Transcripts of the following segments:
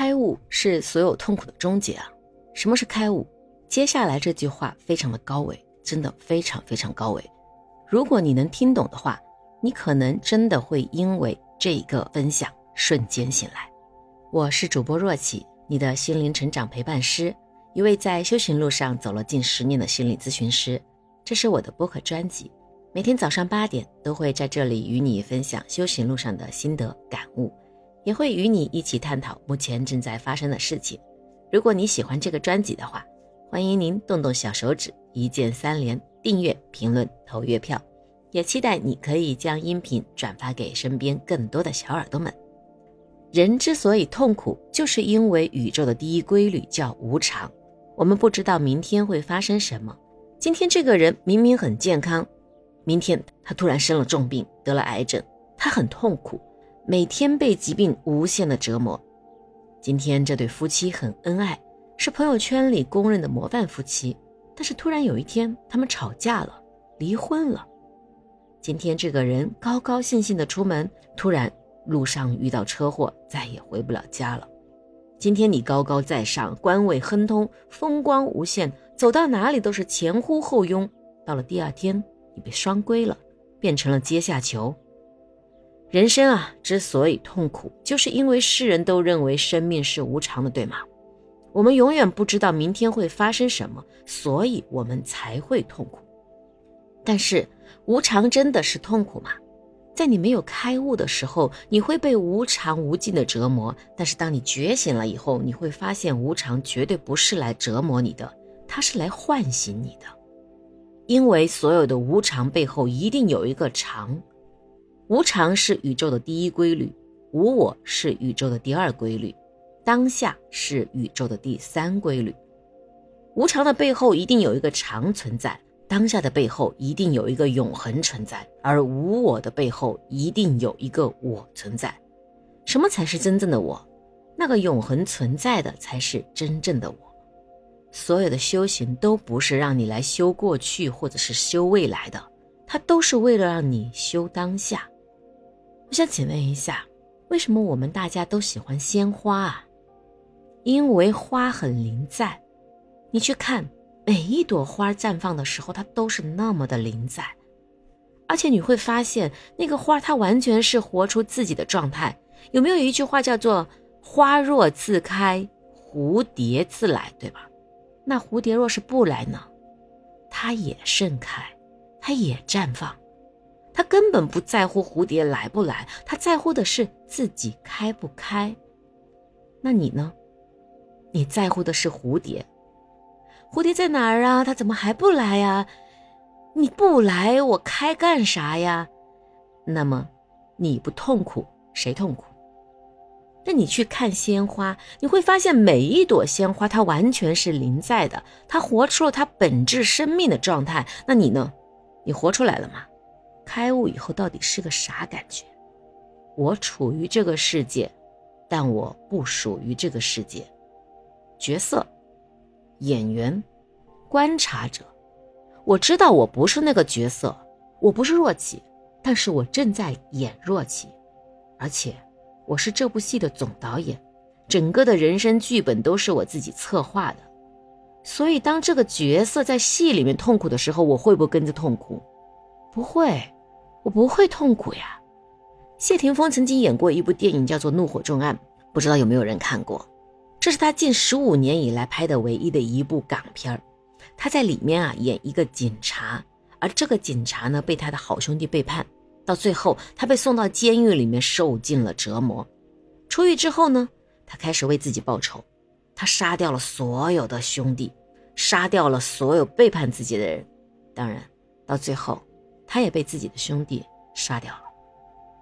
开悟是所有痛苦的终结啊！什么是开悟？接下来这句话非常的高维，真的非常非常高维。如果你能听懂的话，你可能真的会因为这一个分享瞬间醒来。我是主播若琪，你的心灵成长陪伴师，一位在修行路上走了近十年的心理咨询师。这是我的播客专辑，每天早上八点都会在这里与你分享修行路上的心得感悟。也会与你一起探讨目前正在发生的事情。如果你喜欢这个专辑的话，欢迎您动动小手指，一键三连、订阅、评论、投月票。也期待你可以将音频转发给身边更多的小耳朵们。人之所以痛苦，就是因为宇宙的第一规律叫无常。我们不知道明天会发生什么。今天这个人明明很健康，明天他突然生了重病，得了癌症，他很痛苦。每天被疾病无限的折磨。今天这对夫妻很恩爱，是朋友圈里公认的模范夫妻。但是突然有一天，他们吵架了，离婚了。今天这个人高高兴兴的出门，突然路上遇到车祸，再也回不了家了。今天你高高在上，官位亨通，风光无限，走到哪里都是前呼后拥。到了第二天，你被双规了，变成了阶下囚。人生啊，之所以痛苦，就是因为世人都认为生命是无常的，对吗？我们永远不知道明天会发生什么，所以我们才会痛苦。但是，无常真的是痛苦吗？在你没有开悟的时候，你会被无常无尽的折磨；但是，当你觉醒了以后，你会发现无常绝对不是来折磨你的，它是来唤醒你的。因为所有的无常背后一定有一个常。无常是宇宙的第一规律，无我是宇宙的第二规律，当下是宇宙的第三规律。无常的背后一定有一个常存在，当下的背后一定有一个永恒存在，而无我的背后一定有一个我存在。什么才是真正的我？那个永恒存在的才是真正的我。所有的修行都不是让你来修过去或者是修未来的，它都是为了让你修当下。我想请问一下，为什么我们大家都喜欢鲜花啊？因为花很灵在，你去看每一朵花绽放的时候，它都是那么的灵在，而且你会发现那个花它完全是活出自己的状态。有没有一句话叫做“花若自开，蝴蝶自来”，对吧？那蝴蝶若是不来呢？它也盛开，它也绽放。他根本不在乎蝴蝶来不来，他在乎的是自己开不开。那你呢？你在乎的是蝴蝶，蝴蝶在哪儿啊？它怎么还不来呀？你不来，我开干啥呀？那么你不痛苦，谁痛苦？那你去看鲜花，你会发现每一朵鲜花它完全是临在的，它活出了它本质生命的状态。那你呢？你活出来了吗？开悟以后到底是个啥感觉？我处于这个世界，但我不属于这个世界。角色、演员、观察者，我知道我不是那个角色，我不是若琪，但是我正在演若琪，而且我是这部戏的总导演，整个的人生剧本都是我自己策划的。所以，当这个角色在戏里面痛苦的时候，我会不会跟着痛苦？不会。我不会痛苦呀。谢霆锋曾经演过一部电影，叫做《怒火重案》，不知道有没有人看过？这是他近十五年以来拍的唯一的一部港片。他在里面啊演一个警察，而这个警察呢被他的好兄弟背叛，到最后他被送到监狱里面受尽了折磨。出狱之后呢，他开始为自己报仇，他杀掉了所有的兄弟，杀掉了所有背叛自己的人。当然，到最后。他也被自己的兄弟杀掉了，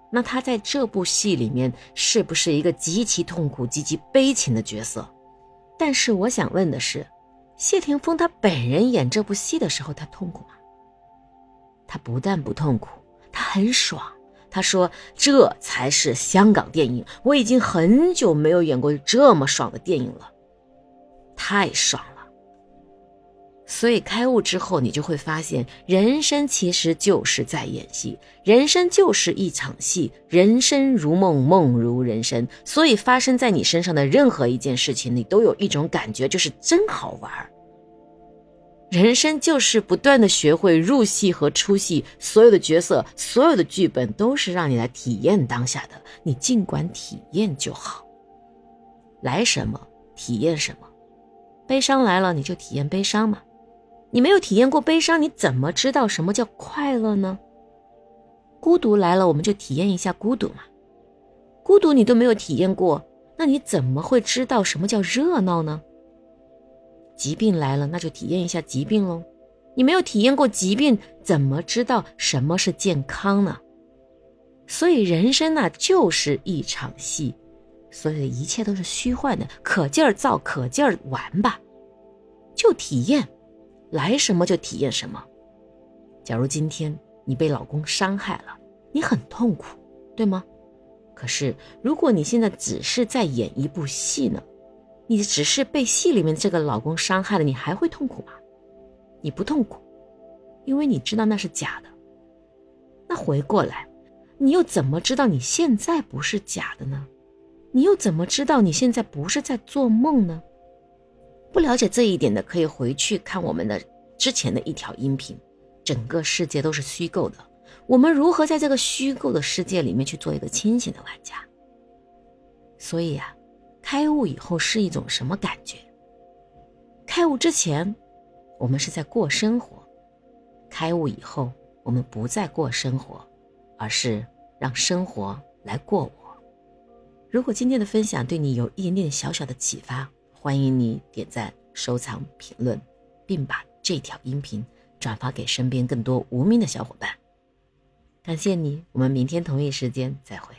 那他在这部戏里面是不是一个极其痛苦、极其悲情的角色？但是我想问的是，谢霆锋他本人演这部戏的时候，他痛苦吗？他不但不痛苦，他很爽。他说：“这才是香港电影，我已经很久没有演过这么爽的电影了，太爽了。”所以开悟之后，你就会发现，人生其实就是在演戏，人生就是一场戏，人生如梦，梦如人生。所以发生在你身上的任何一件事情，你都有一种感觉，就是真好玩儿。人生就是不断的学会入戏和出戏，所有的角色，所有的剧本都是让你来体验当下的，你尽管体验就好。来什么体验什么，悲伤来了你就体验悲伤嘛。你没有体验过悲伤，你怎么知道什么叫快乐呢？孤独来了，我们就体验一下孤独嘛。孤独你都没有体验过，那你怎么会知道什么叫热闹呢？疾病来了，那就体验一下疾病喽。你没有体验过疾病，怎么知道什么是健康呢？所以人生呢，就是一场戏，所有的一切都是虚幻的，可劲儿造，可劲儿玩吧，就体验。来什么就体验什么。假如今天你被老公伤害了，你很痛苦，对吗？可是如果你现在只是在演一部戏呢？你只是被戏里面这个老公伤害了，你还会痛苦吗？你不痛苦，因为你知道那是假的。那回过来，你又怎么知道你现在不是假的呢？你又怎么知道你现在不是在做梦呢？不了解这一点的，可以回去看我们的之前的一条音频。整个世界都是虚构的，我们如何在这个虚构的世界里面去做一个清醒的玩家？所以啊，开悟以后是一种什么感觉？开悟之前，我们是在过生活；开悟以后，我们不再过生活，而是让生活来过我。如果今天的分享对你有一点点小小的启发，欢迎你点赞、收藏、评论，并把这条音频转发给身边更多无名的小伙伴。感谢你，我们明天同一时间再会。